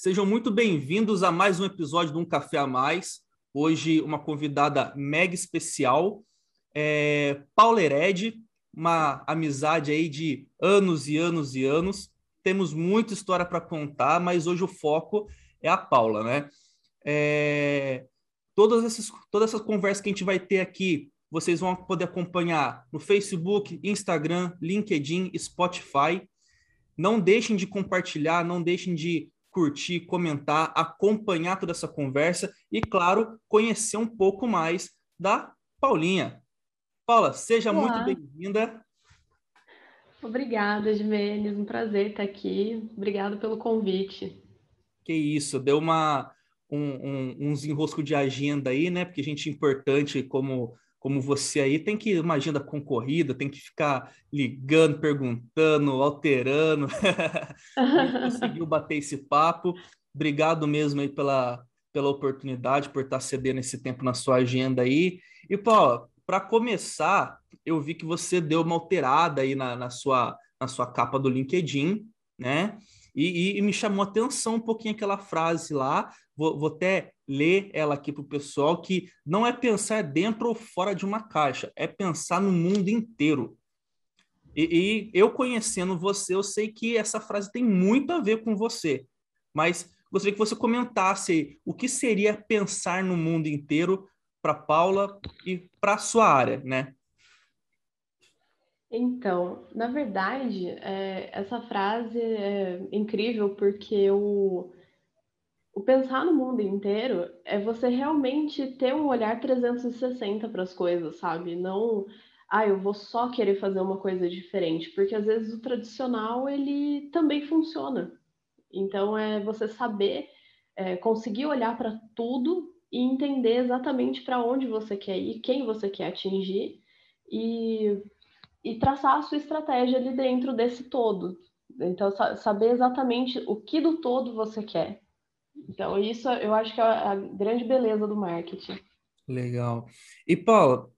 Sejam muito bem-vindos a mais um episódio de Um Café a Mais. Hoje, uma convidada mega especial, é Paula Hered, uma amizade aí de anos e anos e anos. Temos muita história para contar, mas hoje o foco é a Paula, né? É... Todas, essas, todas essas conversas que a gente vai ter aqui, vocês vão poder acompanhar no Facebook, Instagram, LinkedIn, Spotify. Não deixem de compartilhar, não deixem de curtir, comentar, acompanhar toda essa conversa e, claro, conhecer um pouco mais da Paulinha. Paula, seja Olá. muito bem-vinda. Obrigada, Jimenez. Um prazer estar aqui. Obrigada pelo convite. Que isso, deu uma, um, um, uns enroscos de agenda aí, né? Porque gente importante como como você aí tem que uma agenda concorrida, tem que ficar ligando, perguntando, alterando. conseguiu bater esse papo. Obrigado mesmo aí pela, pela oportunidade, por estar cedendo esse tempo na sua agenda aí. E, Paulo, para começar, eu vi que você deu uma alterada aí na, na, sua, na sua capa do LinkedIn, né? E, e, e me chamou a atenção um pouquinho aquela frase lá. Vou, vou até ler ela aqui para o pessoal, que não é pensar dentro ou fora de uma caixa, é pensar no mundo inteiro. E, e, eu conhecendo você, eu sei que essa frase tem muito a ver com você, mas gostaria que você comentasse o que seria pensar no mundo inteiro para Paula e para a sua área, né? Então, na verdade, é, essa frase é incrível porque eu o pensar no mundo inteiro é você realmente ter um olhar 360 para as coisas, sabe? Não, ah, eu vou só querer fazer uma coisa diferente, porque às vezes o tradicional ele também funciona. Então é você saber é, conseguir olhar para tudo e entender exatamente para onde você quer ir, quem você quer atingir e, e traçar a sua estratégia ali dentro desse todo. Então, saber exatamente o que do todo você quer então, isso eu acho que é a grande beleza do marketing. Legal. E, Paula,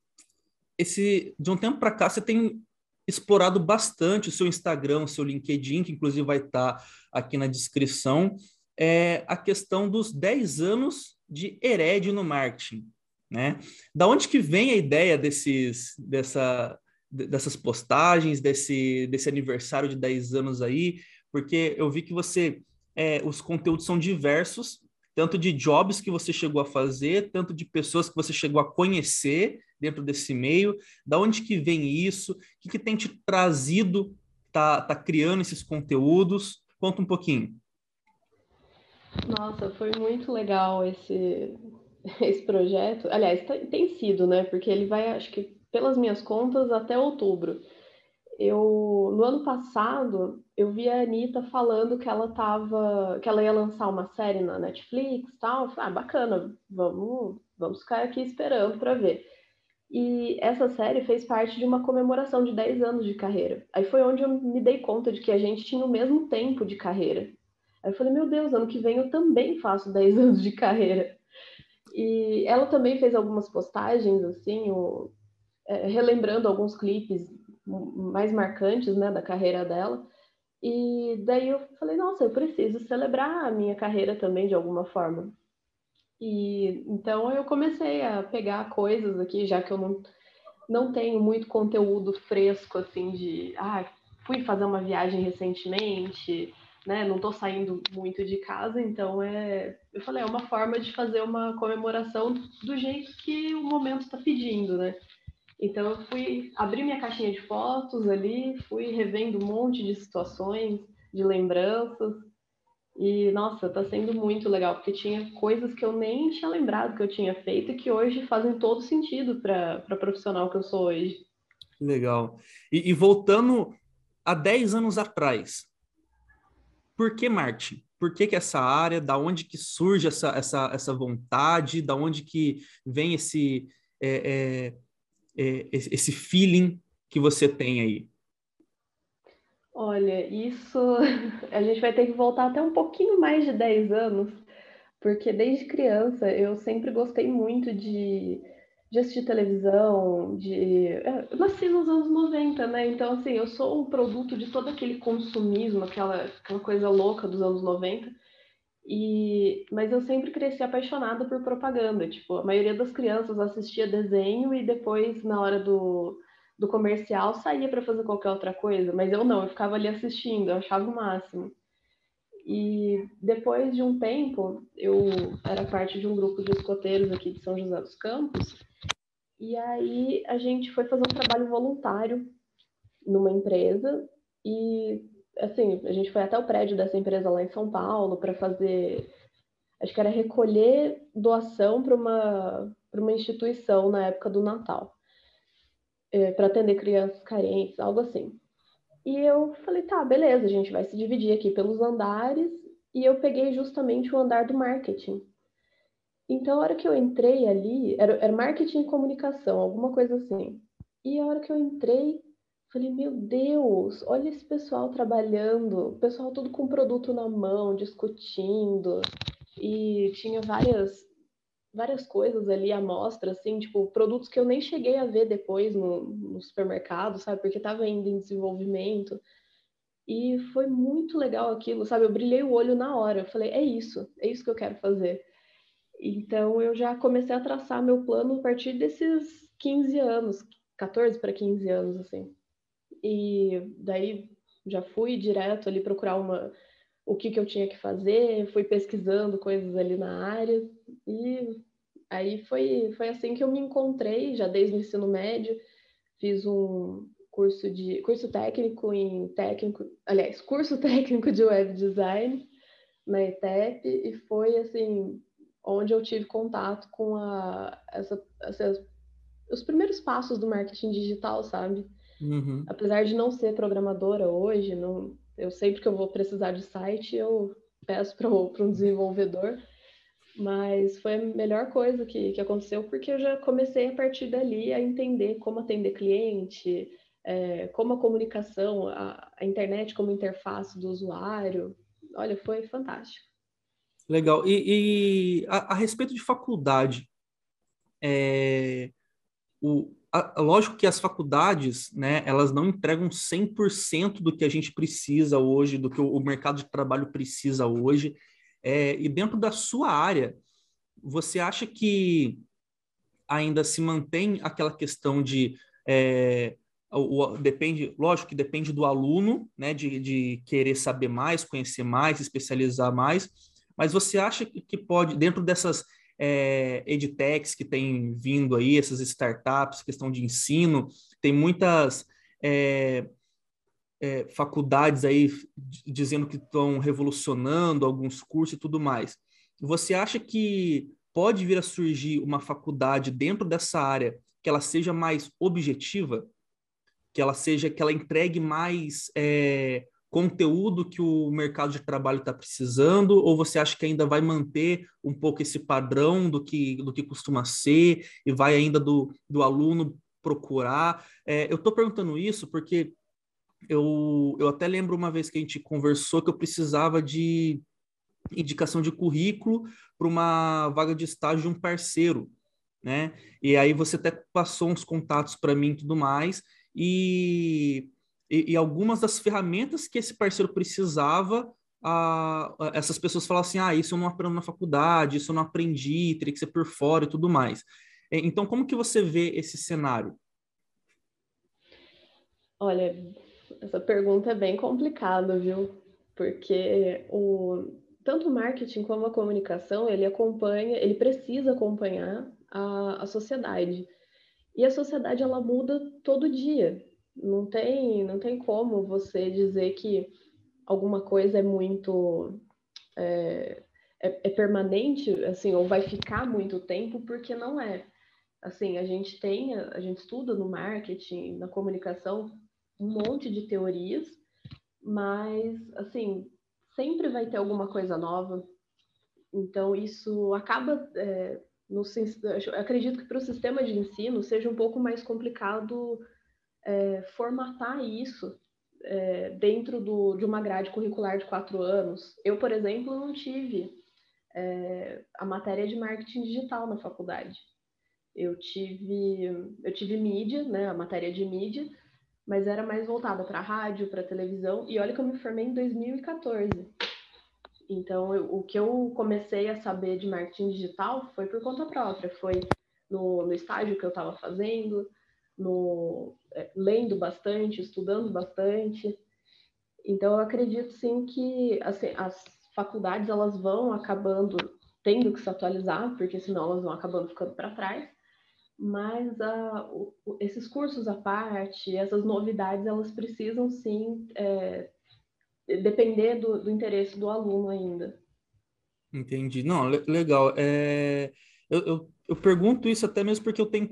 esse, de um tempo para cá, você tem explorado bastante o seu Instagram, o seu LinkedIn, que inclusive vai estar tá aqui na descrição, é a questão dos 10 anos de Hered no marketing. Né? Da onde que vem a ideia desses, dessa, dessas postagens, desse, desse aniversário de 10 anos aí? Porque eu vi que você é, os conteúdos são diversos, tanto de jobs que você chegou a fazer, tanto de pessoas que você chegou a conhecer dentro desse meio, da onde que vem isso, o que, que tem te trazido, tá, tá criando esses conteúdos? Conta um pouquinho. Nossa, foi muito legal esse, esse projeto. Aliás, tem sido, né? Porque ele vai, acho que, pelas minhas contas, até outubro eu no ano passado eu vi a Anitta falando que ela tava, que ela ia lançar uma série na Netflix tal. Eu falei, ah, bacana, vamos, vamos ficar aqui esperando para ver. E essa série fez parte de uma comemoração de 10 anos de carreira. Aí foi onde eu me dei conta de que a gente tinha o mesmo tempo de carreira. Aí eu falei, meu Deus, ano que vem eu também faço 10 anos de carreira. E ela também fez algumas postagens, assim, o, é, relembrando alguns clipes mais marcantes né, da carreira dela. E daí eu falei, nossa, eu preciso celebrar a minha carreira também de alguma forma. E então eu comecei a pegar coisas aqui, já que eu não, não tenho muito conteúdo fresco assim de, ah, fui fazer uma viagem recentemente, né? Não tô saindo muito de casa, então é, eu falei, é uma forma de fazer uma comemoração do jeito que o momento está pedindo, né? Então eu fui abrir minha caixinha de fotos ali, fui revendo um monte de situações, de lembranças. E nossa, tá sendo muito legal, porque tinha coisas que eu nem tinha lembrado que eu tinha feito e que hoje fazem todo sentido para a profissional que eu sou hoje. Legal. E, e voltando a 10 anos atrás, por que marketing? Por que, que essa área? Da onde que surge essa, essa, essa vontade? Da onde que vem esse é, é, é, esse feeling que você tem aí? Olha, isso a gente vai ter que voltar até um pouquinho mais de 10 anos, porque desde criança eu sempre gostei muito de, de assistir televisão, de. É, eu nasci nos anos 90, né? Então, assim, eu sou um produto de todo aquele consumismo, aquela, aquela coisa louca dos anos 90. E, mas eu sempre cresci apaixonada por propaganda. Tipo, a maioria das crianças assistia desenho e depois, na hora do, do comercial, saía para fazer qualquer outra coisa. Mas eu não, eu ficava ali assistindo, eu achava o máximo. E depois de um tempo, eu era parte de um grupo de escoteiros aqui de São José dos Campos. E aí a gente foi fazer um trabalho voluntário numa empresa e assim, a gente foi até o prédio dessa empresa lá em São Paulo para fazer, acho que era recolher doação para uma, para uma instituição na época do Natal, é, para atender crianças carentes, algo assim. E eu falei, tá, beleza, a gente vai se dividir aqui pelos andares, e eu peguei justamente o andar do marketing. Então, a hora que eu entrei ali, era, era marketing e comunicação, alguma coisa assim. E a hora que eu entrei, Falei, meu Deus, olha esse pessoal trabalhando, o pessoal tudo com produto na mão, discutindo, e tinha várias várias coisas ali à mostra, assim, tipo, produtos que eu nem cheguei a ver depois no, no supermercado, sabe, porque estava ainda em desenvolvimento. E foi muito legal aquilo, sabe? Eu brilhei o olho na hora. Eu falei, é isso, é isso que eu quero fazer. Então eu já comecei a traçar meu plano a partir desses 15 anos, 14 para 15 anos, assim. E daí já fui direto ali procurar uma o que, que eu tinha que fazer, fui pesquisando coisas ali na área e aí foi, foi assim que eu me encontrei, já desde o ensino médio, fiz um curso de curso técnico em técnico, aliás, curso técnico de web design na ETEP e foi assim onde eu tive contato com a essa, essa os primeiros passos do marketing digital, sabe? Uhum. Apesar de não ser programadora hoje, não, eu sempre que eu vou precisar de site, eu peço para um desenvolvedor. Mas foi a melhor coisa que, que aconteceu, porque eu já comecei a partir dali a entender como atender cliente, é, como a comunicação, a, a, internet como interface do usuário. Olha, foi fantástico. Legal. E, e a, a, respeito de faculdade, é, o, lógico que as faculdades, né, elas não entregam 100% do que a gente precisa hoje, do que o, o mercado de trabalho precisa hoje. É, e dentro da sua área, você acha que ainda se mantém aquela questão de é, o, o, depende, lógico que depende do aluno, né, de, de querer saber mais, conhecer mais, especializar mais, mas você acha que pode, dentro dessas é, edtechs que tem vindo aí, essas startups, questão de ensino, tem muitas é, é, faculdades aí dizendo que estão revolucionando alguns cursos e tudo mais. Você acha que pode vir a surgir uma faculdade dentro dessa área que ela seja mais objetiva, que ela seja que ela entregue mais é, conteúdo que o mercado de trabalho está precisando, ou você acha que ainda vai manter um pouco esse padrão do que, do que costuma ser e vai ainda do, do aluno procurar? É, eu estou perguntando isso porque eu, eu até lembro uma vez que a gente conversou que eu precisava de indicação de currículo para uma vaga de estágio de um parceiro, né? E aí você até passou uns contatos para mim e tudo mais, e e, e algumas das ferramentas que esse parceiro precisava, a, a, essas pessoas falam assim: ah, isso eu não aprendo na faculdade, isso eu não aprendi, teria que ser por fora e tudo mais. Então, como que você vê esse cenário? Olha, essa pergunta é bem complicada, viu? Porque o, tanto o marketing como a comunicação, ele acompanha, ele precisa acompanhar a, a sociedade. E a sociedade, ela muda todo dia. Não tem, não tem como você dizer que alguma coisa é muito é, é, é, permanente, assim, ou vai ficar muito tempo, porque não é. Assim, a gente tem, a gente estuda no marketing, na comunicação, um monte de teorias, mas, assim, sempre vai ter alguma coisa nova. Então, isso acaba. É, no, acredito que para o sistema de ensino seja um pouco mais complicado é, formatar isso é, dentro do, de uma grade curricular de quatro anos. Eu, por exemplo, não tive é, a matéria de marketing digital na faculdade. Eu tive, eu tive mídia, né, a matéria de mídia, mas era mais voltada para rádio, para televisão. E olha que eu me formei em 2014. Então, eu, o que eu comecei a saber de marketing digital foi por conta própria, foi no, no estágio que eu estava fazendo, no, lendo bastante, estudando bastante. Então, eu acredito sim que assim, as faculdades elas vão acabando tendo que se atualizar, porque senão elas vão acabando ficando para trás. Mas uh, esses cursos à parte, essas novidades, elas precisam sim é, depender do, do, interesse do aluno ainda. Entendi. Não, legal. É, eu, eu, eu, pergunto isso até mesmo porque eu tenho,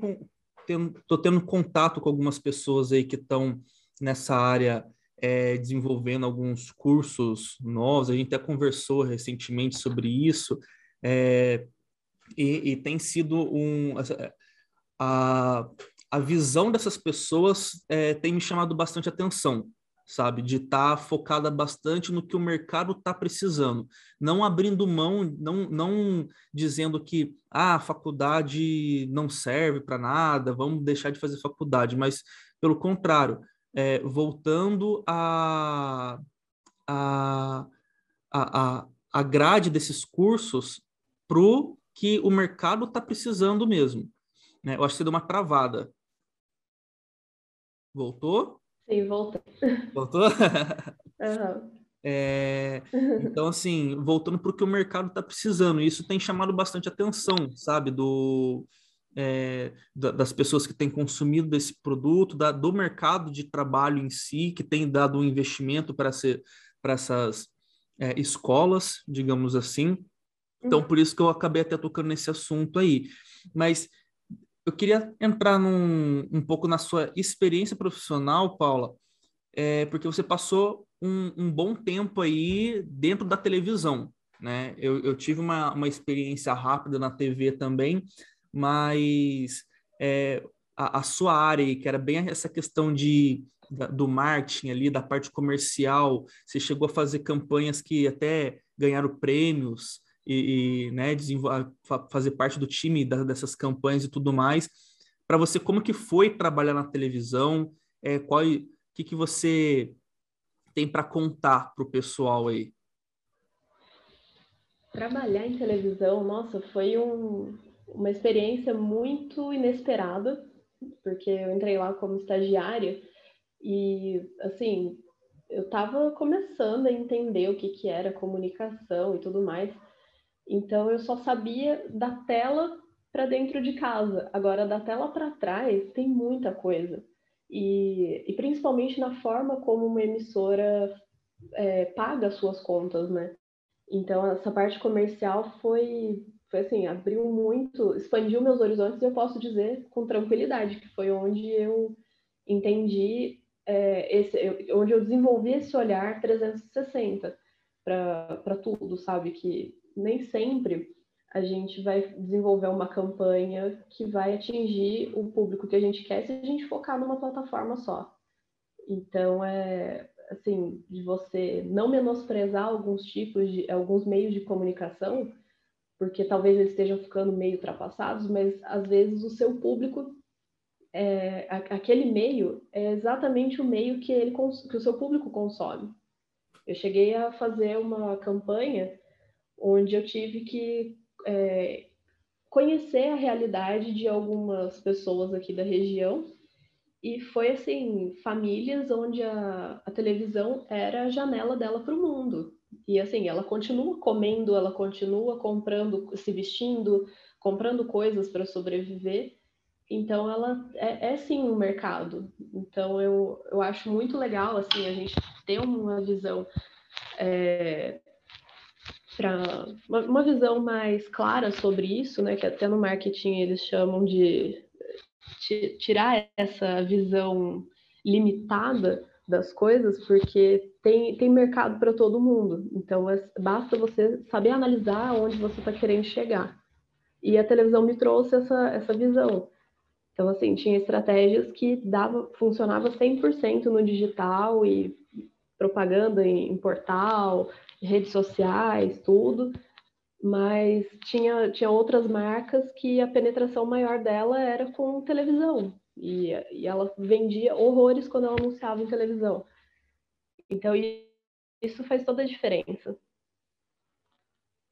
tenho tô tendo contato com algumas pessoas aí que estão nessa área é, desenvolvendo alguns cursos novos. A gente até conversou recentemente sobre isso. É, e, e, tem sido um. A, a visão dessas pessoas é, tem me chamado bastante atenção sabe? De estar tá focada bastante no que o mercado está precisando, não abrindo mão, não, não dizendo que ah, a faculdade não serve para nada, vamos deixar de fazer faculdade, mas pelo contrário, é, voltando a, a, a, a grade desses cursos para o que o mercado está precisando mesmo. Né? Eu acho que você deu uma travada. Voltou? Sim, voltou. Voltou? Uhum. É, então, assim, voltando para o que o mercado está precisando, isso tem chamado bastante atenção, sabe, do, é, das pessoas que têm consumido esse produto, da, do mercado de trabalho em si, que tem dado um investimento para essas é, escolas, digamos assim. Então, por isso que eu acabei até tocando nesse assunto aí. Mas eu queria entrar num, um pouco na sua experiência profissional, Paula, é, porque você passou um, um, bom tempo aí dentro da televisão, né? Eu, eu tive uma, uma experiência rápida na TV também, mas é, a, a, sua área, que era bem essa questão de, do marketing ali, da parte comercial, você chegou a fazer campanhas que até ganharam prêmios, e, e né, fazer parte do time da, dessas campanhas e tudo mais. Para você, como que foi trabalhar na televisão? É, qual que, que você tem para contar para o pessoal aí? Trabalhar em televisão, nossa, foi um, uma experiência muito inesperada, porque eu entrei lá como estagiária e, assim, eu estava começando a entender o que, que era comunicação e tudo mais. Então eu só sabia da tela para dentro de casa. Agora da tela para trás tem muita coisa. E, e, principalmente na forma como uma emissora é, paga suas contas, né? Então essa parte comercial foi, foi assim, abriu muito, expandiu meus horizontes e eu posso dizer com tranquilidade que foi onde eu entendi é, esse, onde eu desenvolvi esse olhar 360 para tudo, sabe? Que nem sempre a gente vai desenvolver uma campanha que vai atingir o público que a gente quer se a gente focar numa plataforma só. Então, é assim, de você não menosprezar alguns tipos de alguns meios de comunicação, porque talvez eles estejam ficando meio ultrapassados, mas às vezes o seu público é, aquele meio é exatamente o meio que ele que o seu público consome. Eu cheguei a fazer uma campanha onde eu tive que é, conhecer a realidade de algumas pessoas aqui da região. E foi assim, famílias onde a, a televisão era a janela dela para o mundo. E assim, ela continua comendo, ela continua comprando, se vestindo, comprando coisas para sobreviver. Então ela é, é, sim um mercado. Então eu, eu acho muito legal assim a gente ter uma visão é, para uma, uma, visão mais clara sobre isso, né, que até no marketing eles chamam de tirar essa visão limitada das coisas, porque tem, tem mercado para todo mundo. Então, é, basta você saber analisar onde você está querendo chegar. E a televisão me trouxe essa, essa visão. Então, assim, tinha estratégias que dava, funcionava 100% no digital e propaganda em, em portal, redes sociais, tudo, mas tinha, tinha outras marcas que a penetração maior dela era com televisão, e, e ela vendia horrores quando ela anunciava em televisão. Então, isso faz toda a diferença.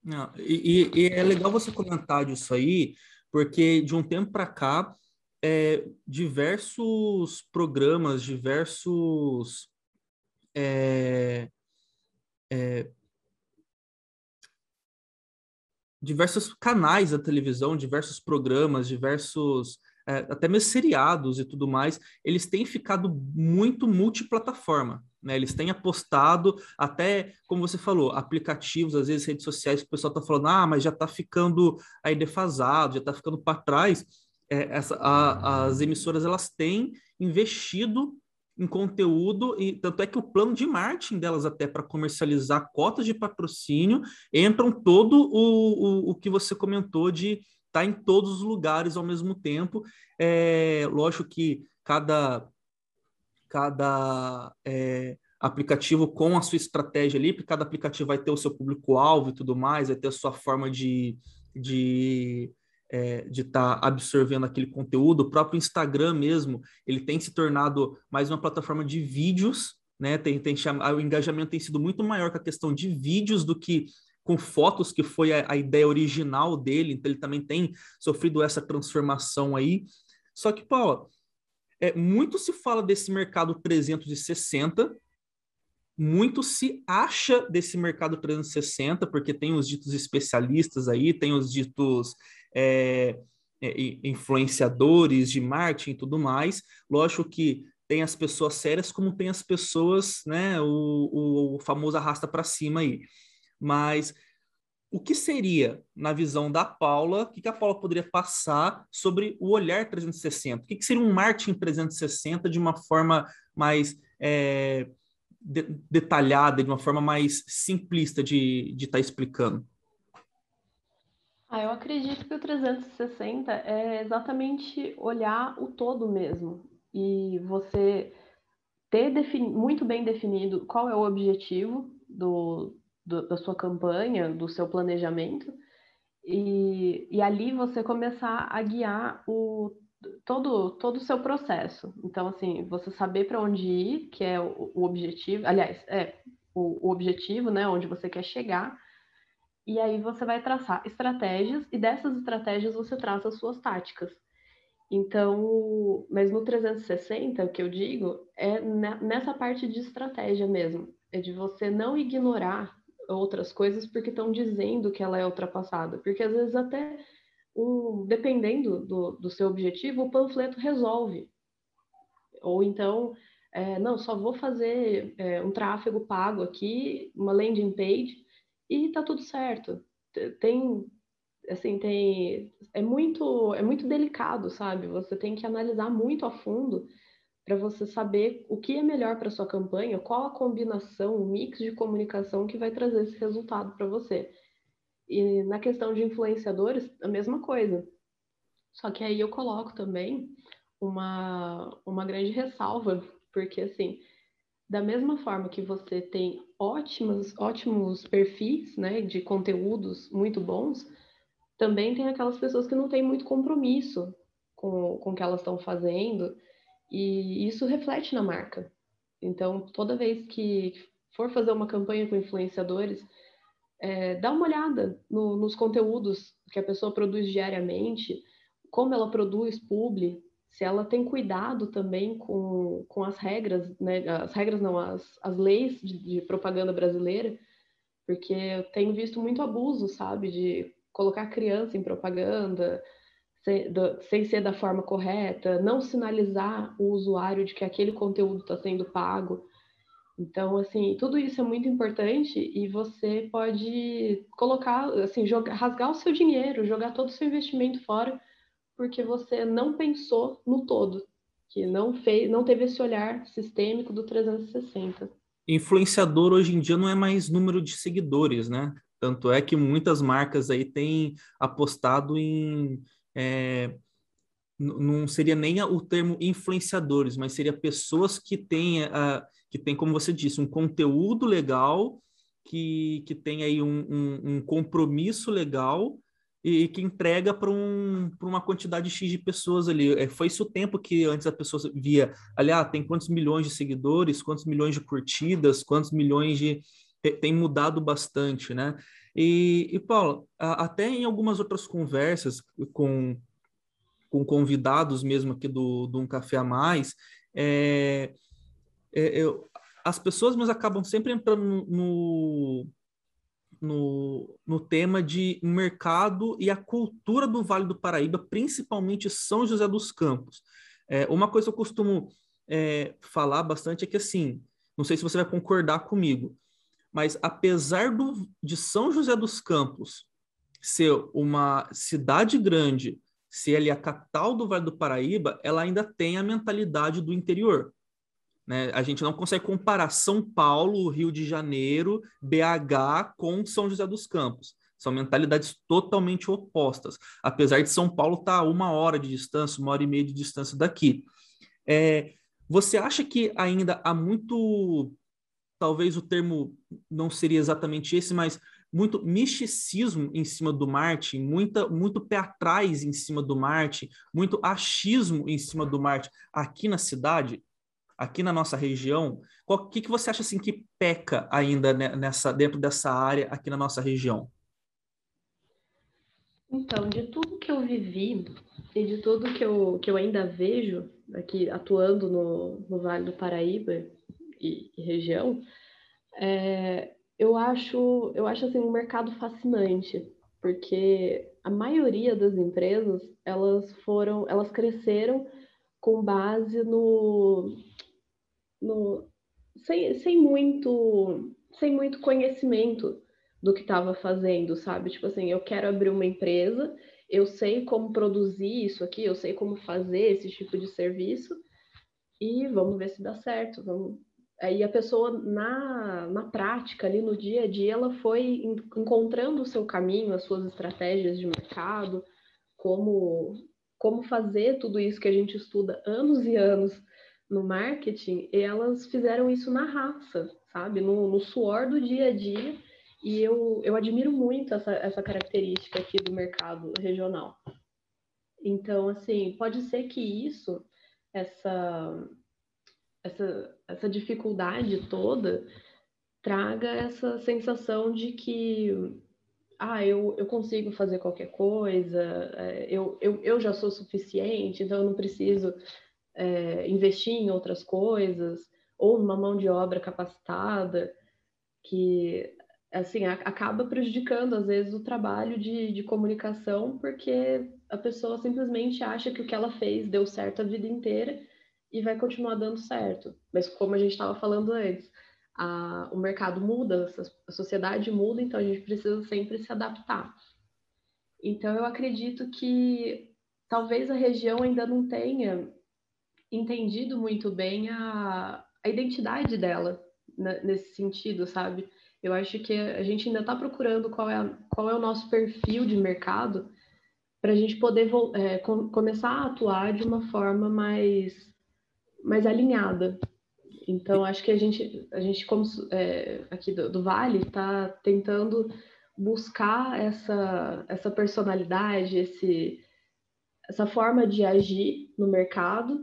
Não, e, e, é legal você comentar disso aí, porque de um tempo para cá, é, diversos programas, diversos é, é, diversos canais da televisão, diversos programas, diversos é, até mesmo seriados e tudo mais, eles têm ficado muito multiplataforma. Né? Eles têm apostado, até, como você falou, aplicativos, às vezes redes sociais, o pessoal está falando, ah, mas já está ficando aí defasado, já está ficando para trás. É, essa, a, as emissoras elas têm investido em conteúdo, e tanto é que o plano de marketing delas, até para comercializar cotas de patrocínio, entram todo o, o, o que você comentou de estar tá em todos os lugares ao mesmo tempo. É, lógico que cada, cada é, aplicativo com a sua estratégia ali, porque cada aplicativo vai ter o seu público-alvo e tudo mais, vai ter a sua forma de, de é, de estar tá absorvendo aquele conteúdo. O próprio Instagram mesmo, ele tem se tornado mais uma plataforma de vídeos, né? Tem, tem o engajamento tem sido muito maior com a questão de vídeos do que com fotos, que foi a, a ideia original dele. Então ele também tem sofrido essa transformação aí. Só que, Paula, é, muito se fala desse mercado 360, muito se acha desse mercado 360, porque tem os ditos especialistas aí, tem os ditos é, é, influenciadores de marketing e tudo mais. Lógico que tem as pessoas sérias, como tem as pessoas, né, o, o famoso arrasta para cima aí. Mas o que seria, na visão da Paula, o que, que a Paula poderia passar sobre o olhar 360? O que, que seria um marketing 360 de uma forma mais é, de, detalhada, de uma forma mais simplista de estar tá explicando? Ah, eu acredito que o 360 é exatamente olhar o todo mesmo. E você ter muito bem definido qual é o objetivo do, do, da sua campanha, do seu planejamento, e, e ali você começar a guiar o, todo, todo o seu processo. Então, assim, você saber para onde ir, que é o, o objetivo, aliás, é o, o objetivo, né, onde você quer chegar, e aí você vai traçar estratégias e dessas estratégias você traça as suas táticas. Então, mas no 360, o que eu digo é nessa parte de estratégia mesmo, é de você não ignorar outras coisas porque estão dizendo que ela é ultrapassada, porque às vezes até um, dependendo do, do seu objetivo, o panfleto resolve. Ou então, é, não, só vou fazer é, um tráfego pago aqui, uma landing page, e tá tudo certo. Tem, assim, tem, é muito, é muito delicado, sabe? Você tem que analisar muito a fundo para você saber o que é melhor para sua campanha, qual a combinação, o mix de comunicação que vai trazer esse resultado para você. E na questão de influenciadores, a mesma coisa. Só que aí eu coloco também uma, uma grande ressalva, porque assim, da mesma forma que você tem ótimos, perfis né, de conteúdos muito bons, também tem aquelas pessoas que não têm muito compromisso com, com o que elas estão fazendo, e isso reflete na marca. Então, toda vez que for fazer uma campanha com influenciadores, é, dá uma olhada no, nos conteúdos que a pessoa produz diariamente, como ela produz publi, se ela tem cuidado também com, com as regras, né? As regras não, as, as leis de, de propaganda brasileira, porque eu tenho visto muito abuso, sabe, de colocar criança em propaganda sem, do, sem ser da forma correta, não sinalizar o usuário de que aquele conteúdo está sendo pago. Então, assim, tudo isso é muito importante e você pode colocar, assim, jogar, rasgar o seu dinheiro, jogar todo o seu investimento fora porque você não pensou no todo, que não fez, não teve esse olhar sistêmico do 360. Influenciador hoje em dia não é mais número de seguidores, né? Tanto é que muitas marcas aí têm apostado em é, não seria nem o termo influenciadores, mas seria pessoas que têm, a, que têm, como você disse, um conteúdo legal, que, que tem aí um, um, um compromisso legal e que entrega para um, uma quantidade X de pessoas ali. É, foi isso o tempo que antes a pessoa via, aliás, ah, tem quantos milhões de seguidores, quantos milhões de curtidas, quantos milhões de. Tem mudado bastante, né? E, e Paulo, até em algumas outras conversas com, com convidados mesmo aqui do, do Um Café a Mais, é, é, eu, as pessoas mas acabam sempre entrando no, no, no tema de mercado e a cultura do Vale do Paraíba, principalmente São José dos Campos. É, uma coisa que eu costumo é, falar bastante é que, assim, não sei se você vai concordar comigo, mas apesar do, de São José dos Campos ser uma cidade grande, ser ali a capital do Vale do Paraíba, ela ainda tem a mentalidade do interior. Né? A gente não consegue comparar São Paulo, Rio de Janeiro, BH com São José dos Campos. São mentalidades totalmente opostas, apesar de São Paulo estar tá uma hora de distância, uma hora e meia de distância daqui. É, você acha que ainda há muito talvez o termo não seria exatamente esse, mas muito misticismo em cima do Marte, muita, muito pé atrás em cima do Marte, muito achismo em cima do Marte aqui na cidade, aqui na nossa região. O que, que você acha assim que peca ainda nessa dentro dessa área aqui na nossa região? Então, de tudo que eu vivi e de tudo que eu, que eu ainda vejo aqui atuando no, no Vale do Paraíba, e, e região, é, eu acho, eu acho assim um mercado fascinante, porque a maioria das empresas elas foram, elas cresceram com base no, no sem, sem muito, sem muito conhecimento do que estava fazendo, sabe? Tipo assim, eu quero abrir uma empresa, eu sei como produzir isso aqui, eu sei como fazer esse tipo de serviço e vamos ver se dá certo, vamos, Aí a pessoa, na, na prática, ali no dia a dia, ela foi encontrando o seu caminho, as suas estratégias de mercado, como, como fazer tudo isso que a gente estuda anos e anos no marketing, elas fizeram isso na raça, sabe? No, no suor do dia a dia, e eu, eu admiro muito essa, essa característica aqui do mercado regional. Então, assim, pode ser que isso, essa essa, essa dificuldade toda traga essa sensação de que ah, eu, eu consigo fazer qualquer coisa, é, eu, eu, eu já sou suficiente, então eu não preciso é, investir em outras coisas, ou numa mão de obra capacitada, que assim acaba prejudicando às vezes o trabalho de, de comunicação, porque a pessoa simplesmente acha que o que ela fez deu certo a vida inteira e vai continuar dando certo. Mas como a gente estava falando antes, a, o mercado muda, a sociedade muda, então a gente precisa sempre se adaptar. Então eu acredito que talvez a região ainda não tenha entendido muito bem a, a identidade dela né, nesse sentido, sabe? Eu acho que a gente ainda está procurando qual é, a, qual é o nosso perfil de mercado para a gente poder é, com, começar a atuar de uma forma mais mais alinhada. Então, acho que a gente, a gente como é, aqui do, do Vale, está tentando buscar essa, essa personalidade, esse, essa forma de agir no mercado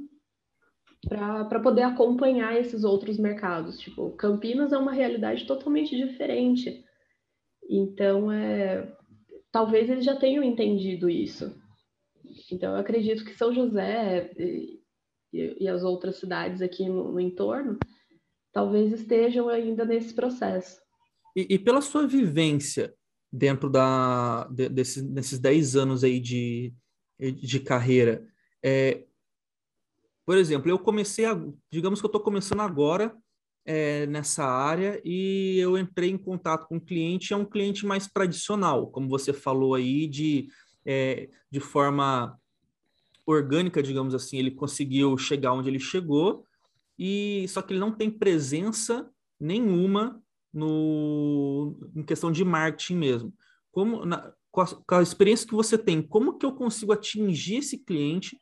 para poder acompanhar esses outros mercados. Tipo, Campinas é uma realidade totalmente diferente. Então, é, talvez eles já tenham entendido isso. Então, eu acredito que São José e, e as outras cidades aqui no, no, entorno, talvez estejam ainda nesse processo. E, e pela sua vivência dentro da, de, desses, desses 10 anos aí de, de carreira, é, por exemplo, eu comecei, a, digamos que eu estou começando agora é, nessa área e eu entrei em contato com o cliente, é um cliente mais tradicional, como você falou aí, de, é, de forma orgânica, digamos assim, ele conseguiu chegar onde ele chegou, e só que ele não tem presença nenhuma no, em questão de marketing mesmo. Como na, com, a, com a experiência que você tem, como que eu consigo atingir esse cliente?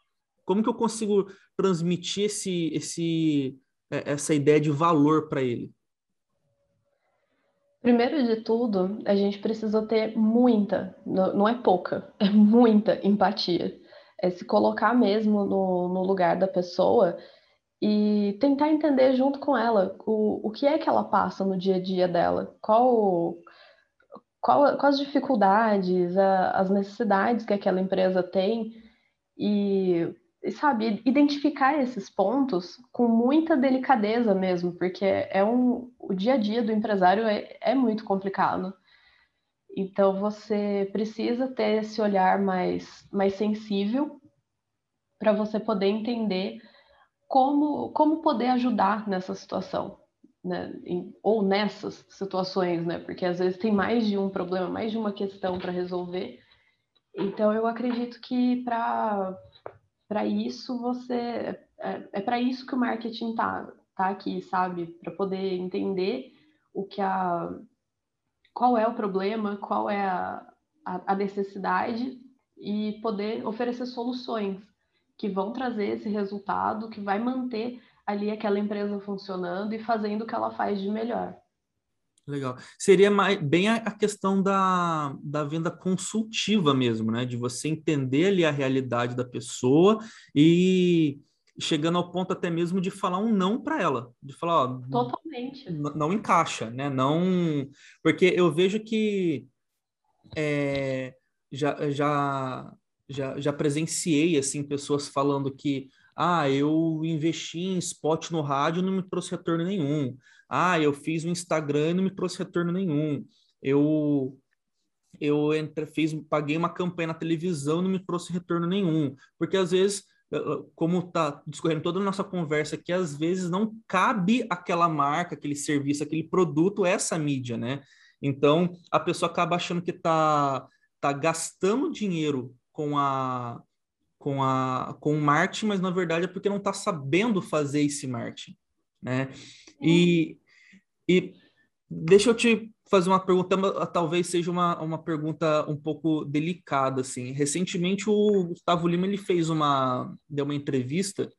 Como que eu consigo transmitir esse, esse, é, essa ideia de valor para ele? Primeiro de tudo, a gente precisa ter muita, não é pouca, é muita empatia é se colocar mesmo no, no lugar da pessoa e tentar entender junto com ela o, o que é que ela passa no dia a dia dela, qual qual, quais as dificuldades, a, as necessidades que aquela empresa tem e, sabe, identificar esses pontos com muita delicadeza mesmo, porque é um, o dia a dia do empresário é, é muito complicado. Então você precisa ter esse olhar mais, mais sensível para você poder entender como, como poder ajudar nessa situação, né? Ou nessas situações, né? Porque às vezes tem mais de um problema, mais de uma questão para resolver. Então eu acredito que para para isso você é, é para isso que o marketing tá tá aqui, sabe? Para poder entender o que a qual é o problema, qual é a, a, a necessidade e poder oferecer soluções que vão trazer esse resultado, que vai manter ali aquela empresa funcionando e fazendo o que ela faz de melhor. Legal. Seria mais, bem a, a, questão da, da venda consultiva mesmo, né? De você entender ali a realidade da pessoa e chegando ao ponto até mesmo de falar um não para ela, de falar, ó, totalmente, não, encaixa, né? Não, porque eu vejo que é, já, já já, já presenciei assim pessoas falando que ah, eu investi em spot no rádio e não me trouxe retorno nenhum. Ah, eu fiz um Instagram e não me trouxe retorno nenhum. Eu eu entre, fiz, paguei uma campanha na televisão e não me trouxe retorno nenhum. Porque às vezes, como está discorrendo toda a nossa conversa aqui, às vezes não cabe aquela marca, aquele serviço, aquele produto, essa mídia, né? Então, a pessoa acaba achando que está tá gastando dinheiro com a com a com o marketing, mas na verdade é porque não está sabendo fazer esse marketing, né? E, e deixa eu te fazer uma pergunta, talvez seja uma, uma pergunta um pouco delicada, assim. Recentemente o Gustavo Lima ele fez uma deu uma entrevista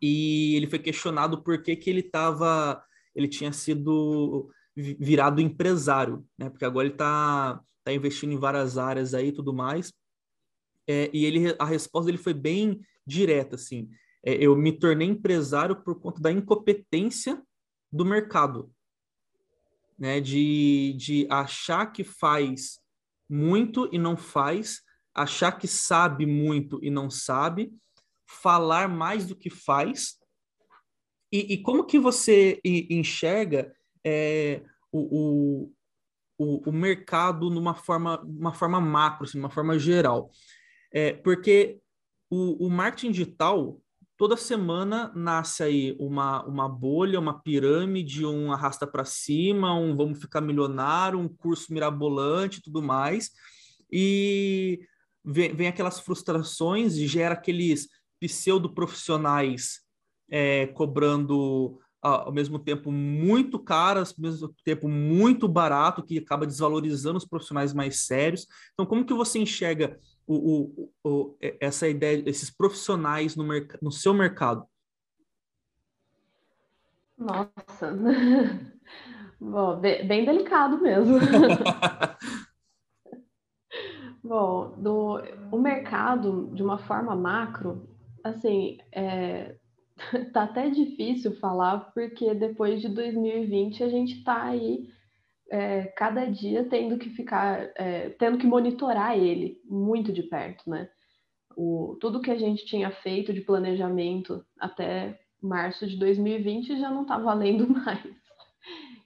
e ele foi questionado por que que ele estava ele tinha sido virado empresário, né? Porque agora ele está tá investindo em várias áreas aí e tudo mais. É, e ele, a resposta dele foi bem direta, assim. É, eu me tornei empresário por conta da incompetência do mercado, né? De, de achar que faz muito e não faz, achar que sabe muito e não sabe, falar mais do que faz. E, e como que você enxerga é, o, o, o, mercado numa forma, uma forma macro, assim, uma forma geral? É, porque o, o marketing digital, toda semana nasce aí uma, uma bolha, uma pirâmide, um arrasta para cima, um vamos ficar milionário, um curso mirabolante tudo mais. E vem, vem aquelas frustrações e gera aqueles pseudo-profissionais é, cobrando ao mesmo tempo muito caras, ao mesmo tempo muito barato, que acaba desvalorizando os profissionais mais sérios. Então, como que você enxerga o, o, o, essa ideia, esses profissionais no, no seu mercado? Nossa, Bom, bem, delicado mesmo. Bom, do, o mercado, de uma forma macro, assim, é, tá até difícil falar, porque depois de 2020 a gente tá aí é, cada dia tendo que ficar, é, tendo que monitorar ele muito de perto, né? O, tudo que a gente tinha feito de planejamento até março de 2020 já não está valendo mais.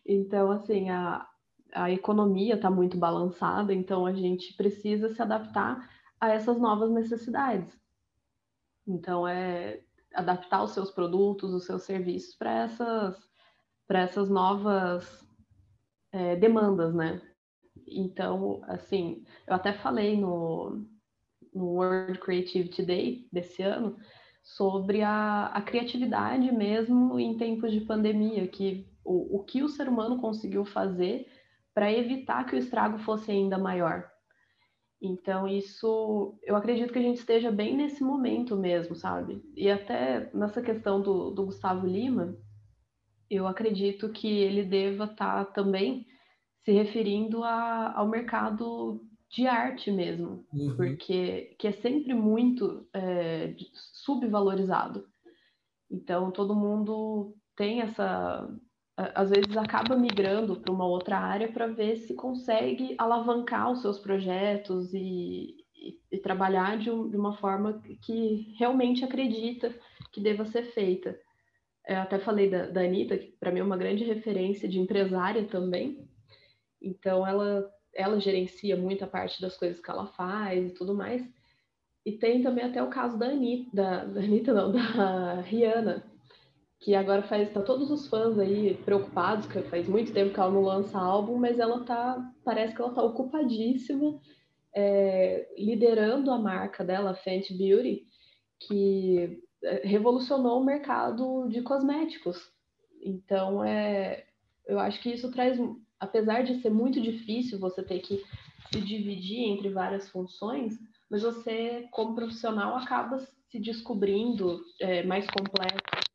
Então, assim, a, a economia está muito balançada, então a gente precisa se adaptar a essas novas necessidades. Então, é adaptar os seus produtos, os seus serviços para essas, essas novas é, demandas, né? Então, assim, eu até falei no, no World Creativity Day desse ano sobre a, a criatividade mesmo em tempos de pandemia, que o, o que o ser humano conseguiu fazer para evitar que o estrago fosse ainda maior. Então, isso, eu acredito que a gente esteja bem nesse momento mesmo, sabe? E até nessa questão do, do Gustavo Lima, eu acredito que ele deva estar tá também se referindo a, ao mercado de arte mesmo, uhum. porque que é sempre muito é, subvalorizado. Então todo mundo tem essa às vezes acaba migrando para uma outra área para ver se consegue alavancar os seus projetos e, e, e trabalhar de, um, de, uma forma que realmente acredita que deva ser feita. Eu até falei da, da Anitta, que para mim é uma grande referência de empresária também. Então, ela, ela gerencia muita parte das coisas que ela faz e tudo mais. E tem também até o caso da Anitta, da, da Anitta não, da Rihanna, que agora faz tá todos os fãs aí preocupados, que faz muito tempo que ela não lança álbum, mas ela tá, parece que ela tá ocupadíssima é, liderando a marca dela, Fenty Beauty, que é, revolucionou o mercado de cosméticos. Então, é, eu acho que isso traz, apesar de ser muito difícil você ter que se dividir entre várias funções, mas você, como profissional, acaba se descobrindo é, mais completo,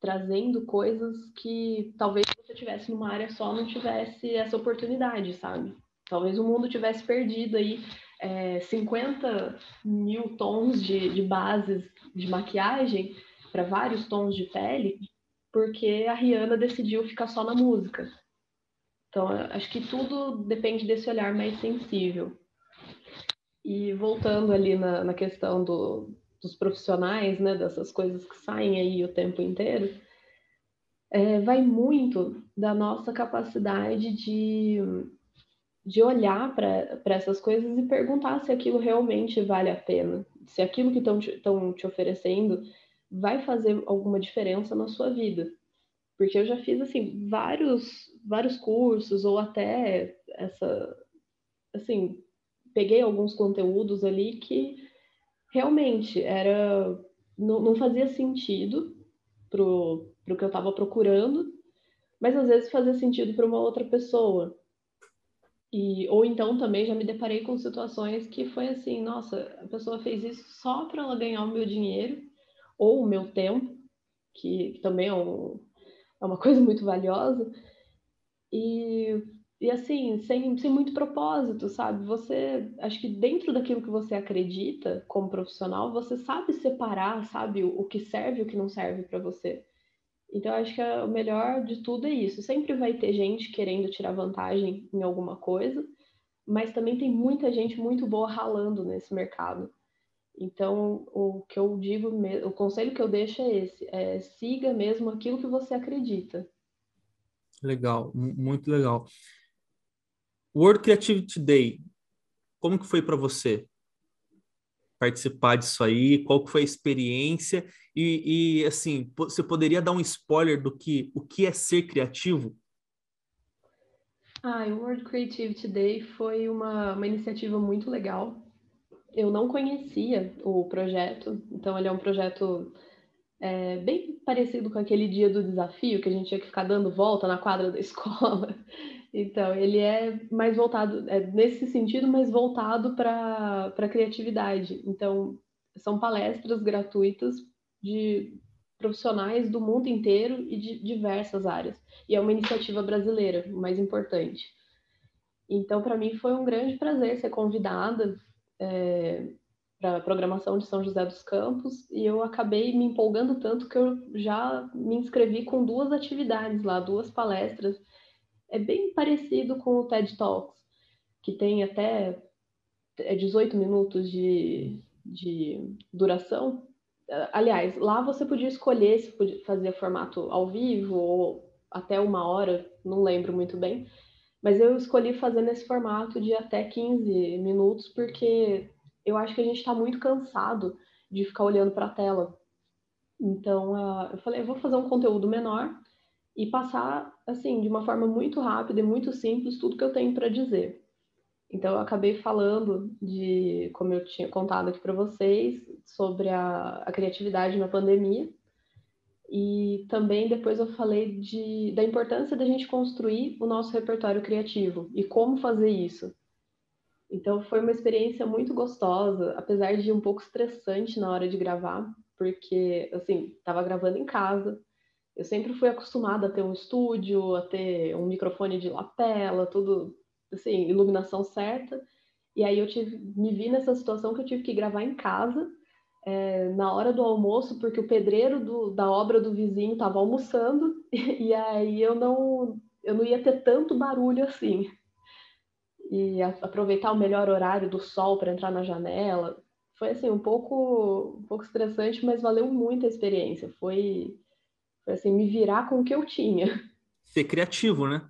trazendo coisas que talvez se você tivesse numa área só não tivesse essa oportunidade, sabe? Talvez o mundo tivesse perdido aí é, 50 mil tons de, de bases de maquiagem para vários tons de pele, porque a Rihanna decidiu ficar só na música. Então, acho que tudo depende desse olhar mais sensível. E voltando ali na, na questão do, dos profissionais, né, dessas coisas que saem aí o tempo inteiro, é, vai muito da nossa capacidade de, de olhar para essas coisas e perguntar se aquilo realmente vale a pena, se aquilo que estão te, te oferecendo vai fazer alguma diferença na sua vida. Porque eu já fiz assim vários vários cursos ou até essa assim, peguei alguns conteúdos ali que realmente era não, não fazia sentido pro, pro que eu estava procurando, mas às vezes fazia sentido para uma outra pessoa. E, ou então também já me deparei com situações que foi assim, nossa, a pessoa fez isso só para ela ganhar o meu dinheiro ou o meu tempo, que, que também é, um, é uma coisa muito valiosa. E e assim, sem, sem muito propósito, sabe? Você, acho que dentro daquilo que você acredita como profissional, você sabe separar, sabe, o, o que serve e o que não serve para você. Então, acho que o melhor de tudo é isso. Sempre vai ter gente querendo tirar vantagem em alguma coisa, mas também tem muita gente muito boa ralando nesse mercado. Então, o que eu digo, o conselho que eu deixo é esse: é, siga mesmo aquilo que você acredita. Legal, muito legal. World Creativity Day, como que foi para você participar disso aí? Qual que foi a experiência? E, e, assim, você poderia dar um spoiler do que o que é ser criativo? Ah, o World Creativity Day foi uma, uma iniciativa muito legal. Eu não conhecia o projeto, então ele é um projeto é, bem parecido com aquele dia do desafio que a gente tinha que ficar dando volta na quadra da escola. Então, ele é mais voltado, é nesse sentido, mais voltado para a criatividade. Então, são palestras gratuitas de profissionais do mundo inteiro e de diversas áreas. E é uma iniciativa brasileira, o mais importante. Então, para mim, foi um grande prazer ser convidada é, para a programação de São José dos Campos e eu acabei me empolgando tanto que eu já me inscrevi com duas atividades lá, duas palestras é bem parecido com o TED Talks, que tem até 18 é, minutos de, de duração. Aliás, lá você podia escolher se podia fazer formato ao vivo ou até uma hora, não lembro muito bem. Mas eu escolhi fazer nesse formato de até 15 minutos, porque eu acho que a gente está muito cansado de ficar olhando para a tela. Então, uh, eu falei, eu vou fazer um conteúdo menor e passar, assim, de uma forma muito rápida e muito simples tudo que eu tenho para dizer. Então, eu acabei falando de, como eu tinha contado aqui para vocês, sobre a, a, criatividade na pandemia. E também depois eu falei de, da importância da gente construir o nosso repertório criativo e como fazer isso. Então, foi uma experiência muito gostosa, apesar de um pouco estressante na hora de gravar, porque, assim, estava gravando em casa, eu sempre fui acostumada a ter um estúdio, a ter um microfone de lapela, tudo assim, iluminação certa. E aí eu tive, me vi nessa situação que eu tive que gravar em casa é, na hora do almoço, porque o pedreiro do, da obra do vizinho estava almoçando, e aí eu não, eu não ia ter tanto barulho assim. E a, aproveitar o melhor horário do sol para entrar na janela. Foi assim, um pouco, um pouco estressante, mas valeu muito a experiência. Foi, foi assim, me virar com o que eu tinha. Ser criativo, né?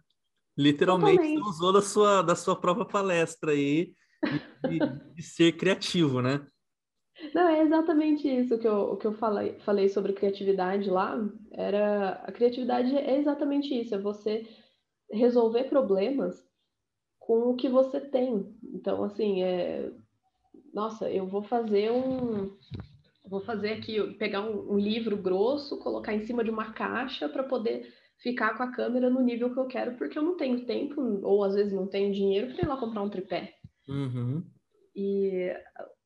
Literalmente Totalmente. você usou da sua, da sua própria palestra aí de, de ser criativo, né? Não, é exatamente isso que eu, que eu falei, falei sobre criatividade lá. Era a criatividade é exatamente isso, é você resolver problemas com o que você tem. Então, assim, é, nossa, eu vou fazer um, vou fazer aqui, pegar um, um livro grosso, colocar em cima de uma caixa para poder ficar com a câmera no nível que eu quero, porque eu não tenho tempo, ou às vezes não tenho dinheiro para ir lá comprar um tripé. Uhum. E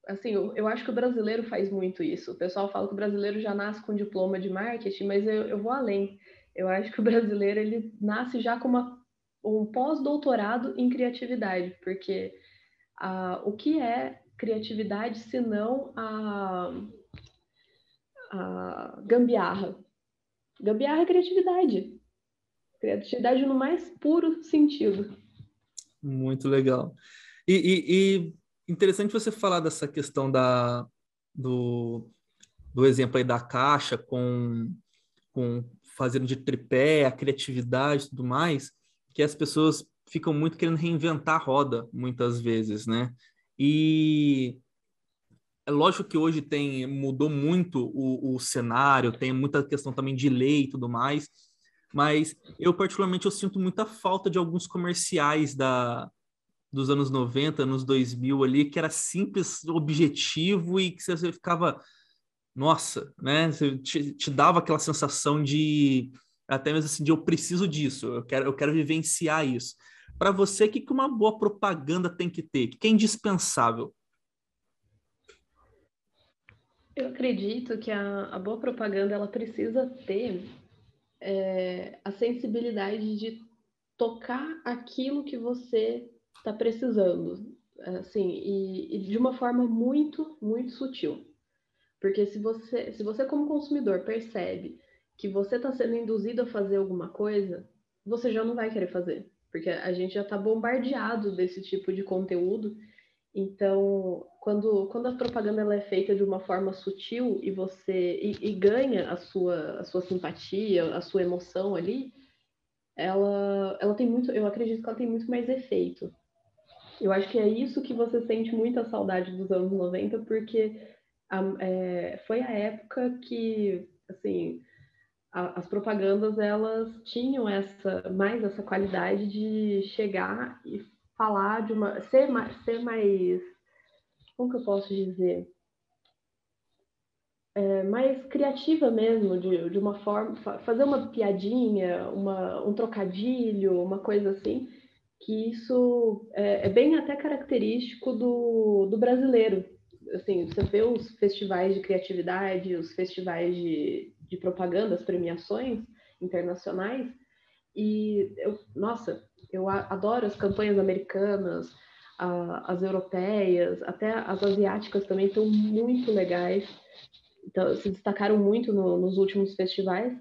assim, eu, eu, acho que o brasileiro faz muito isso. O pessoal fala que o brasileiro já nasce com diploma de marketing, mas eu, eu vou além. Eu acho que o brasileiro ele nasce já com uma, um pós-doutorado em criatividade, porque a, o que é criatividade se não a, a gambiarra? Gambiarra é criatividade. Criatividade no mais puro sentido. Muito legal. E, e, e interessante você falar dessa questão da, do, do exemplo aí da caixa com, com fazendo de tripé, a criatividade e tudo mais, que as pessoas ficam muito querendo reinventar a roda, muitas vezes, né? E é lógico que hoje tem mudou muito o, o cenário, tem muita questão também de lei e tudo mais, mas eu particularmente eu sinto muita falta de alguns comerciais da, dos anos 90, anos 2000 ali, que era simples, objetivo e que você ficava, nossa, né? Você te, te dava aquela sensação de até mesmo assim de eu preciso disso, eu quero, eu quero vivenciar isso. Para você, o que, que uma boa propaganda tem que ter? O que é indispensável? Eu acredito que a, a boa propaganda ela precisa ter é, a sensibilidade de tocar aquilo que você está precisando, assim, e, e, de uma forma muito, muito sutil. Porque se você, se você como consumidor percebe que você está sendo induzido a fazer alguma coisa, você já não vai querer fazer, porque a gente já está bombardeado desse tipo de conteúdo. Então, quando, quando a propaganda ela é feita de uma forma sutil e você e, e ganha a sua, a sua simpatia, a sua emoção ali, ela, ela tem muito, eu acredito que ela tem muito mais efeito. Eu acho que é isso que você sente muita saudade dos anos 90, porque a, é, foi a época que, assim, a, as propagandas, elas tinham essa, mais essa qualidade de chegar e falar de uma... Ser. Ser mais como que eu posso dizer? É, mais criativa mesmo, de, de uma forma... Fazer uma piadinha, uma, um trocadilho, uma coisa assim que isso é, é, bem até característico do, do brasileiro. Assim, você vê os festivais de criatividade, os festivais de, de propaganda, as premiações internacionais, e eu, nossa, eu adoro as campanhas americanas, a, as europeias, até as asiáticas também estão muito legais. Então, se destacaram muito no, nos últimos festivais.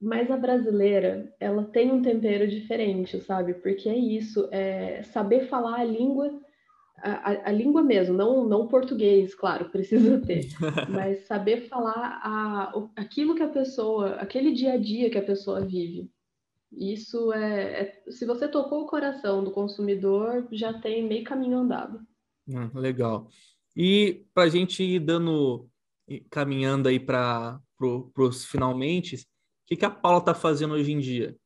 Mas a brasileira, ela tem um tempero diferente, sabe? Porque é isso, é saber falar a língua, a, a, língua mesmo, não, não português, claro, precisa ter, mas saber falar a, aquilo que a pessoa, aquele dia a dia que a pessoa vive. Isso é, é se você tocou o coração do consumidor, já tem meio caminho andado. Hum, legal. E para a gente ir dando, caminhando aí para pro, os finalmente, o que, que a Paula está fazendo hoje em dia?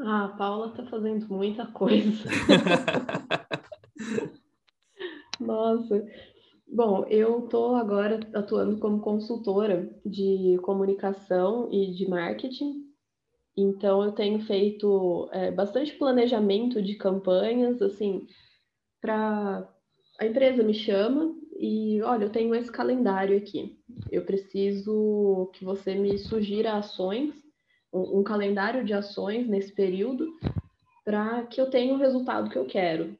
Ah, a Paula está fazendo muita coisa. Nossa. Bom, eu estou agora atuando como consultora de comunicação e de marketing. Então, eu tenho feito é, bastante planejamento de campanhas, assim, para a empresa me chama e olha, eu tenho esse calendário aqui. Eu preciso que você me sugira ações, um, um calendário de ações nesse período, para que eu tenha o resultado que eu quero.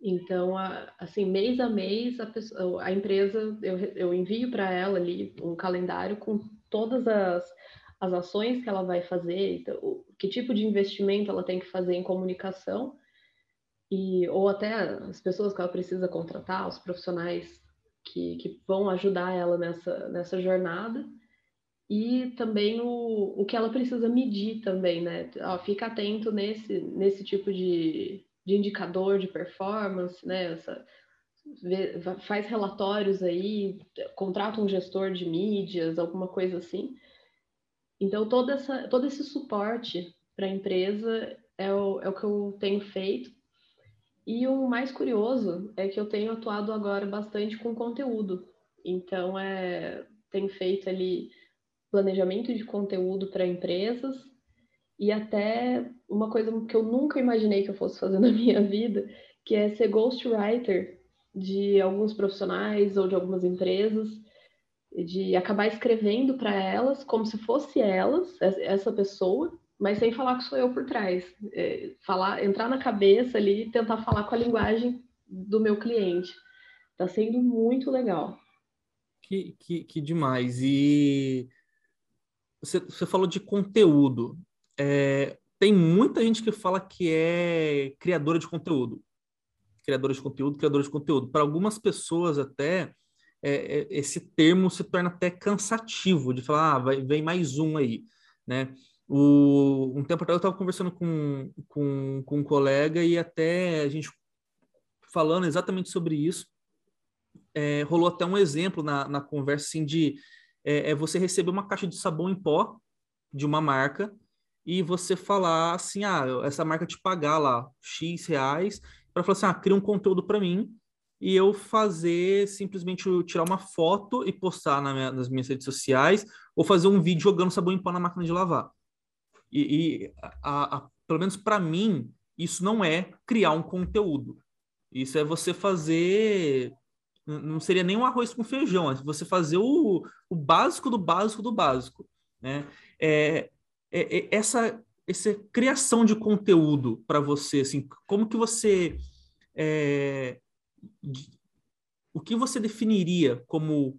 Então, assim, mês a mês, a, pessoa, a empresa, eu, eu envio para ela ali um calendário com todas as, as ações que ela vai fazer, então, que tipo de investimento ela tem que fazer em comunicação, e, ou até as pessoas que ela precisa contratar, os profissionais que, que vão ajudar ela nessa, nessa jornada e também o, o que ela precisa medir também, né? Ó, fica atento nesse, nesse tipo de, de indicador de performance, né? Essa, faz relatórios aí, contrata um gestor de mídias, alguma coisa assim. Então, toda essa, todo esse suporte para a empresa é o, é o que eu tenho feito. E o mais curioso é que eu tenho atuado agora bastante com conteúdo. Então, é, tenho feito ali planejamento de conteúdo para empresas e até uma coisa que eu nunca imaginei que eu fosse fazer na minha vida, que é ser ghostwriter de alguns profissionais ou de algumas empresas, de acabar escrevendo para elas como se fosse elas, essa pessoa, mas sem falar que sou eu por trás. É, falar, entrar na cabeça ali e tentar falar com a linguagem do meu cliente. Está sendo muito legal. Que, que, que demais. E você, você falou de conteúdo. É, tem muita gente que fala que é criadora de conteúdo. Criadora de conteúdo, criadora de conteúdo. Para algumas pessoas, até, é, é, esse termo se torna até cansativo de falar, ah, vai, vem mais um aí, né? O, um tempo atrás eu estava conversando com, com, com um colega e até a gente falando exatamente sobre isso, é, rolou até um exemplo na, na conversa assim, de é, é você receber uma caixa de sabão em pó de uma marca e você falar assim, ah, essa marca te pagar lá X reais para falar assim, ah, cria um conteúdo para mim e eu fazer simplesmente tirar uma foto e postar na minha, nas minhas redes sociais ou fazer um vídeo jogando sabão em pó na máquina de lavar. E, e a, a, pelo menos para mim, isso não é criar um conteúdo. Isso é você fazer não seria nem um arroz com feijão, é você fazer o, o básico do básico do básico, né? É, é, é essa, essa criação de conteúdo para você, assim, como que você é, o que você definiria como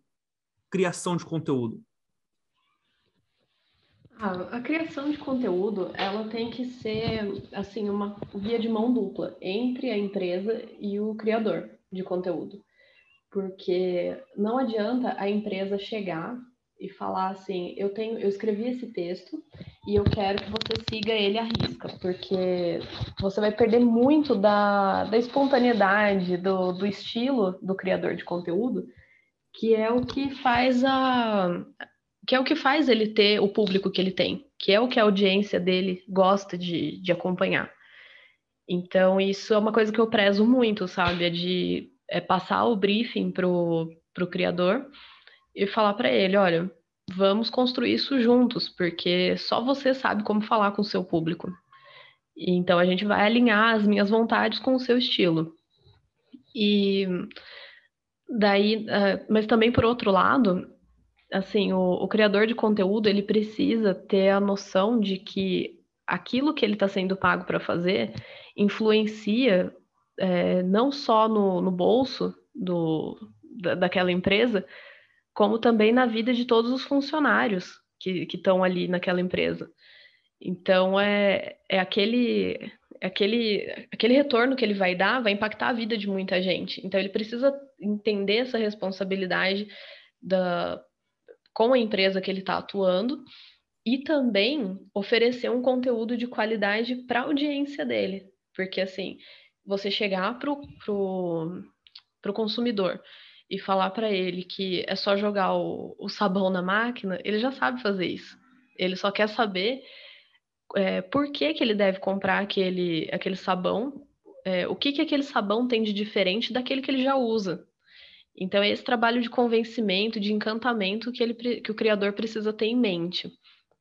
criação de conteúdo? Ah, a criação de conteúdo, ela tem que ser assim uma via de mão dupla entre a empresa e o criador de conteúdo porque não adianta a empresa chegar e falar assim, eu tenho, eu escrevi esse texto e eu quero que você siga ele à risca, porque você vai perder muito da, da espontaneidade, do, do estilo do criador de conteúdo, que é o que faz a que é o que faz ele ter o público que ele tem, que é o que a audiência dele gosta de, de acompanhar. Então, isso é uma coisa que eu prezo muito, sabe? É de é passar o briefing pro, pro criador e falar para ele, olha, vamos construir isso juntos, porque só você sabe como falar com o seu público. Então a gente vai alinhar as minhas vontades com o seu estilo. E daí, uh, mas também por outro lado, assim, o, o, criador de conteúdo ele precisa ter a noção de que aquilo que ele está sendo pago para fazer influencia é, não só no, no bolso do, da, daquela empresa, como também na vida de todos os funcionários que estão ali naquela empresa. Então, é, é aquele, aquele, aquele retorno que ele vai dar vai impactar a vida de muita gente. Então, ele precisa entender essa responsabilidade da, com a empresa que ele está atuando e também oferecer um conteúdo de qualidade para a audiência dele. Porque, assim, você chegar pro, pro consumidor e falar para ele que é só jogar o, o, sabão na máquina, ele já sabe fazer isso. Ele só quer saber é, por que, que ele deve comprar aquele, aquele sabão, é, o que, que aquele sabão tem de diferente daquele que ele já usa. Então, é esse trabalho de convencimento, de encantamento que, ele, que o criador precisa ter em mente.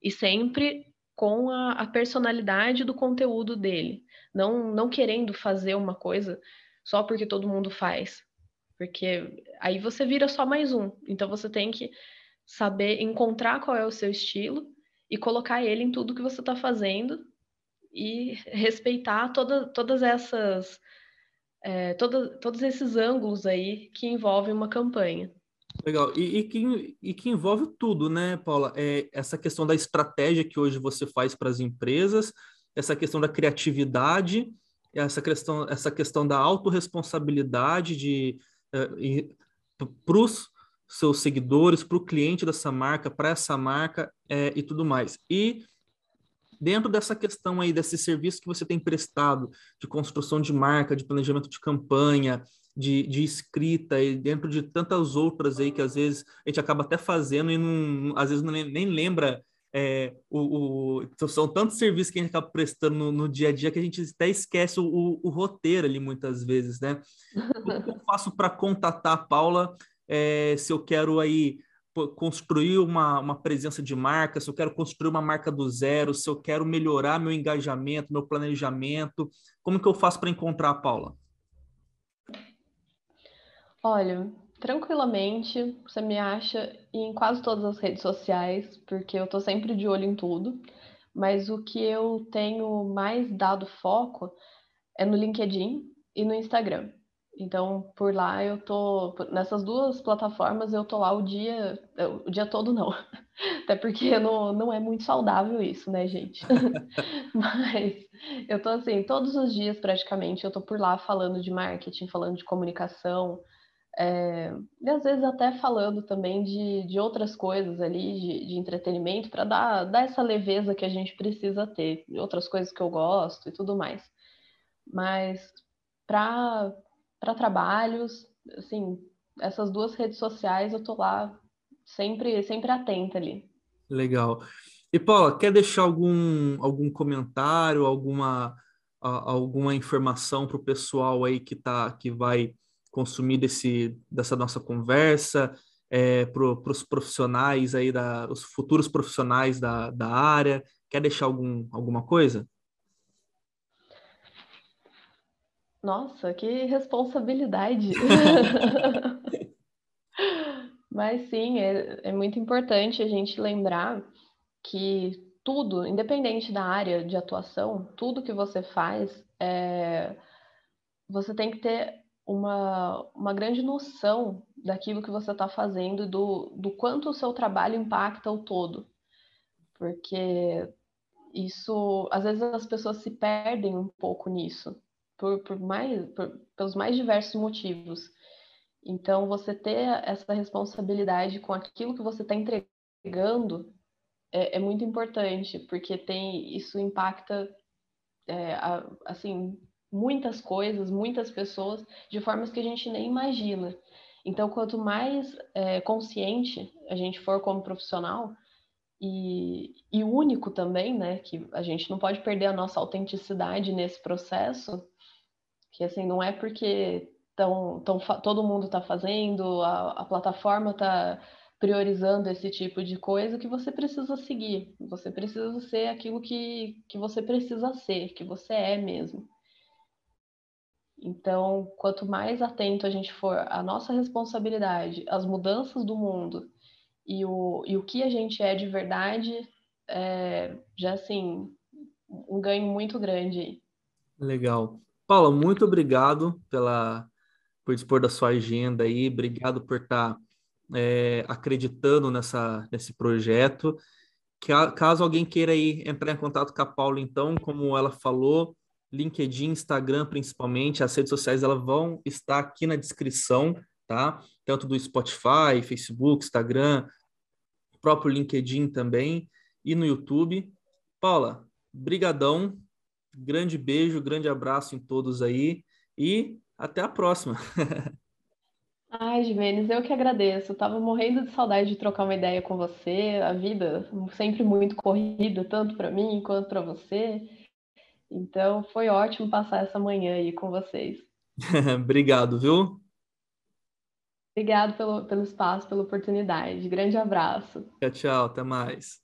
E sempre com a, a personalidade do conteúdo dele não, não querendo fazer uma coisa só porque todo mundo faz. Porque aí você vira só mais um. Então você tem que saber encontrar qual é o seu estilo e colocar ele em tudo que você está fazendo e respeitar toda, todas essas é, todo, todos esses ângulos aí que envolvem uma campanha. Legal. E, e, que, e que envolve tudo, né, Paula? É essa questão da estratégia que hoje você faz para as empresas, essa questão da criatividade, essa questão, essa questão da autorresponsabilidade de para os seus seguidores, para o cliente dessa marca, para essa marca é, e tudo mais. E dentro dessa questão aí, desse serviço que você tem prestado de construção de marca, de planejamento de campanha, de, de escrita e dentro de tantas outras aí que às vezes a gente acaba até fazendo e não, às vezes nem lembra é, o, o, são tantos serviços que a gente acaba prestando no, no, dia a dia que a gente até esquece o, o roteiro ali muitas vezes, né? Como eu faço para contatar a Paula é, se eu quero aí construir uma, uma presença de marca, se eu quero construir uma marca do zero, se eu quero melhorar meu engajamento, meu planejamento, como que eu faço para encontrar a Paula? Olha, tranquilamente, você me acha em quase todas as redes sociais, porque eu tô sempre de olho em tudo. Mas o que eu tenho mais dado foco é no LinkedIn e no Instagram. Então, por lá eu tô nessas duas plataformas eu tô lá o dia, o dia todo não. Até porque não, não é muito saudável isso, né, gente? Mas eu tô assim, todos os dias praticamente eu tô por lá falando de marketing, falando de comunicação, é, e às vezes até falando também de, de outras coisas ali, de, de entretenimento, para dar, dar essa leveza que a gente precisa ter, outras coisas que eu gosto e tudo mais. Mas para trabalhos, assim, essas duas redes sociais eu tô lá sempre, sempre atenta ali. Legal. E Paula, quer deixar algum, algum comentário, alguma, alguma informação para o pessoal aí que tá, que vai consumir desse, dessa nossa conversa, é, para os profissionais aí, da, os futuros profissionais da, da área? Quer deixar algum, alguma coisa? Nossa, que responsabilidade! Mas sim, é, é muito importante a gente lembrar que tudo, independente da área de atuação, tudo que você faz, é, você tem que ter uma, uma grande noção daquilo que você está fazendo, do, do quanto o seu trabalho impacta o todo. Porque isso, às vezes as pessoas se perdem um pouco nisso, por, por mais, por, pelos mais diversos motivos. Então, você ter essa responsabilidade com aquilo que você está entregando é, é, muito importante, porque tem isso impacta é, assim muitas coisas, muitas pessoas, de formas que a gente nem imagina. Então, quanto mais é, consciente a gente for como profissional, e, e único também, né? Que a gente não pode perder a nossa autenticidade nesse processo, que assim, não é porque tão, tão, todo mundo está fazendo, a, a plataforma está priorizando esse tipo de coisa que você precisa seguir. Você precisa ser aquilo que, que você precisa ser, que você é mesmo. Então, quanto mais atento a gente for à nossa responsabilidade, às mudanças do mundo e o, e o que a gente é de verdade, é, já assim, um ganho muito grande. Legal. Paula, muito obrigado pela, por dispor da sua agenda aí, obrigado por estar é, acreditando nessa, nesse projeto. Caso alguém queira aí entrar em contato com a Paula, então, como ela falou, LinkedIn, Instagram principalmente, as redes sociais elas vão estar aqui na descrição, tá? Tanto do Spotify, Facebook, Instagram, próprio LinkedIn também e no YouTube. Paula, brigadão, grande beijo, grande abraço em todos aí e até a próxima. Ai, Jimenez, eu que agradeço. Eu tava morrendo de saudade de trocar uma ideia com você. A vida sempre muito corrida, tanto para mim quanto para você. Então foi ótimo passar essa manhã aí com vocês. Obrigado, viu? Obrigado pelo, pelo espaço, pela oportunidade. Grande abraço. Tchau, tchau. Até mais.